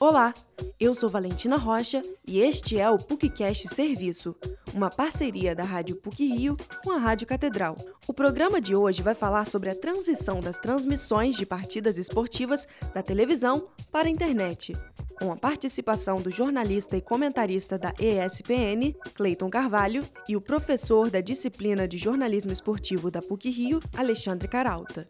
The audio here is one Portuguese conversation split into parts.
Olá, eu sou Valentina Rocha e este é o PUCcast Serviço, uma parceria da Rádio PUC Rio com a Rádio Catedral. O programa de hoje vai falar sobre a transição das transmissões de partidas esportivas da televisão para a internet, com a participação do jornalista e comentarista da ESPN, Cleiton Carvalho, e o professor da disciplina de jornalismo esportivo da PUC Rio, Alexandre Caralta.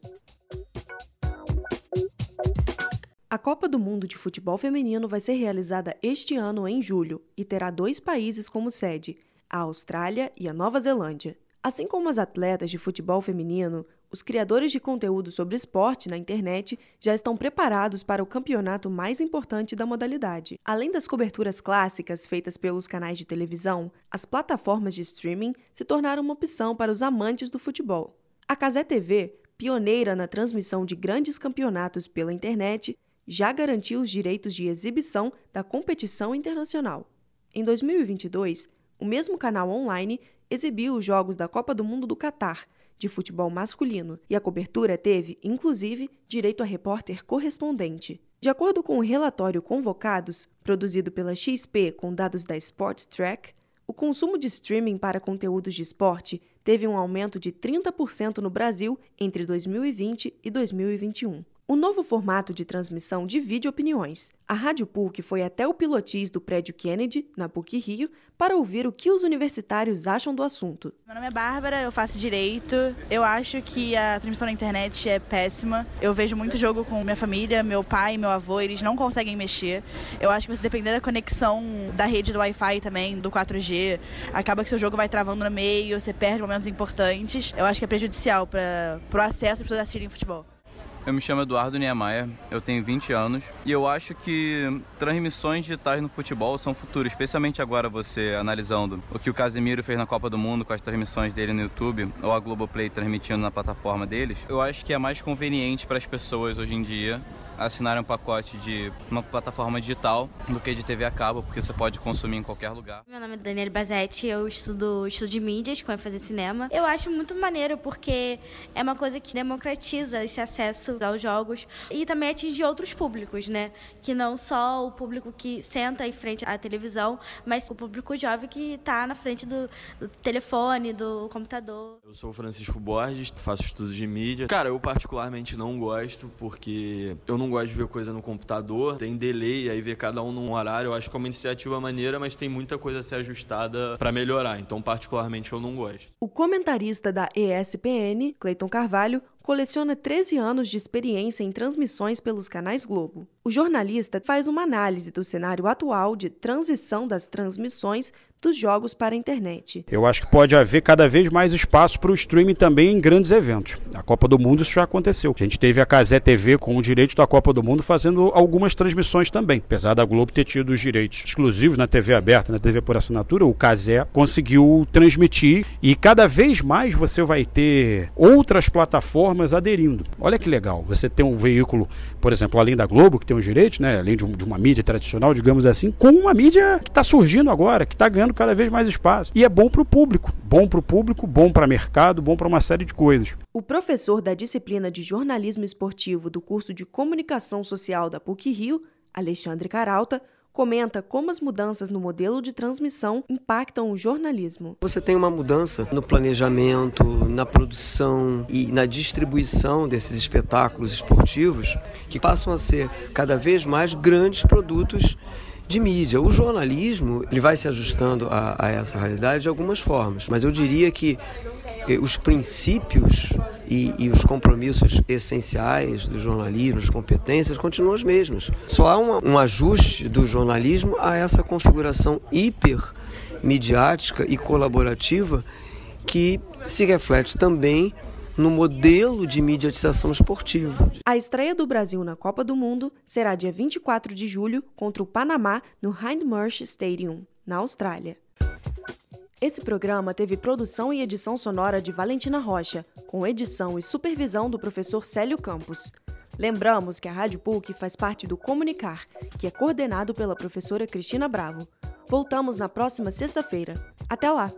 A Copa do Mundo de Futebol Feminino vai ser realizada este ano em julho e terá dois países como sede, a Austrália e a Nova Zelândia. Assim como as atletas de futebol feminino, os criadores de conteúdo sobre esporte na internet já estão preparados para o campeonato mais importante da modalidade. Além das coberturas clássicas feitas pelos canais de televisão, as plataformas de streaming se tornaram uma opção para os amantes do futebol. A Casé TV, pioneira na transmissão de grandes campeonatos pela internet, já garantiu os direitos de exibição da competição internacional. Em 2022, o mesmo canal online exibiu os jogos da Copa do Mundo do Catar, de futebol masculino, e a cobertura teve, inclusive, direito a repórter correspondente. De acordo com o relatório Convocados, produzido pela XP com dados da Sports Track, o consumo de streaming para conteúdos de esporte teve um aumento de 30% no Brasil entre 2020 e 2021. O novo formato de transmissão divide opiniões. A Rádio PUC foi até o pilotis do prédio Kennedy, na PUC Rio, para ouvir o que os universitários acham do assunto. Meu nome é Bárbara, eu faço direito. Eu acho que a transmissão na internet é péssima. Eu vejo muito jogo com minha família, meu pai, meu avô, eles não conseguem mexer. Eu acho que você depender da conexão da rede do Wi-Fi também, do 4G, acaba que seu jogo vai travando no meio, você perde momentos importantes. Eu acho que é prejudicial para o acesso das pessoas assistirem futebol. Eu me chamo Eduardo Niemeyer, eu tenho 20 anos e eu acho que transmissões digitais no futebol são futuras, especialmente agora você analisando o que o Casemiro fez na Copa do Mundo com as transmissões dele no YouTube ou a Globoplay transmitindo na plataforma deles. Eu acho que é mais conveniente para as pessoas hoje em dia assinarem um pacote de uma plataforma digital do que de TV a cabo, porque você pode consumir em qualquer lugar. Meu nome é Daniela Bazetti, eu estudo, estudo de mídias, como é fazer cinema. Eu acho muito maneiro porque é uma coisa que democratiza esse acesso aos jogos e também atinge outros públicos, né? Que não só o público que senta em frente à televisão, mas o público jovem que está na frente do, do telefone, do computador. Eu sou Francisco Borges, faço estudos de mídia. Cara, eu particularmente não gosto porque eu não não gosto de ver coisa no computador, tem delay, aí ver cada um num horário. Eu acho que é uma iniciativa maneira, mas tem muita coisa a ser ajustada para melhorar. Então, particularmente, eu não gosto. O comentarista da ESPN, Cleiton Carvalho, coleciona 13 anos de experiência em transmissões pelos canais Globo. O jornalista faz uma análise do cenário atual de transição das transmissões dos jogos para a internet. Eu acho que pode haver cada vez mais espaço para o streaming também em grandes eventos. A Copa do Mundo isso já aconteceu. A gente teve a Casé TV com o direito da Copa do Mundo fazendo algumas transmissões também. Apesar da Globo ter tido os direitos exclusivos na TV aberta, na TV por assinatura, o Casé conseguiu transmitir e cada vez mais você vai ter outras plataformas aderindo. Olha que legal. Você tem um veículo, por exemplo, além da Globo, que tem os direitos, né, além de, um, de uma mídia tradicional, digamos assim, com uma mídia que está surgindo agora, que está ganhando cada vez mais espaço. E é bom para o público. Bom para o público, bom para mercado, bom para uma série de coisas. O professor da disciplina de jornalismo esportivo do curso de comunicação social da PUC Rio, Alexandre Caralta, comenta como as mudanças no modelo de transmissão impactam o jornalismo. Você tem uma mudança no planejamento, na produção e na distribuição desses espetáculos esportivos que passam a ser cada vez mais grandes produtos de mídia. O jornalismo ele vai se ajustando a, a essa realidade de algumas formas, mas eu diria que eh, os princípios e, e, os compromissos essenciais do jornalismo, as competências, continuam os mesmos. Só há um, um ajuste do jornalismo a essa configuração hiper midiática e colaborativa que se reflete também no modelo de mediatização esportiva. A estreia do Brasil na Copa do Mundo será dia 24 de julho contra o Panamá no Hindmarsh Stadium, na Austrália. Esse programa teve produção e edição sonora de Valentina Rocha, com edição e supervisão do professor Célio Campos. Lembramos que a Rádio PUC faz parte do Comunicar, que é coordenado pela professora Cristina Bravo. Voltamos na próxima sexta-feira. Até lá!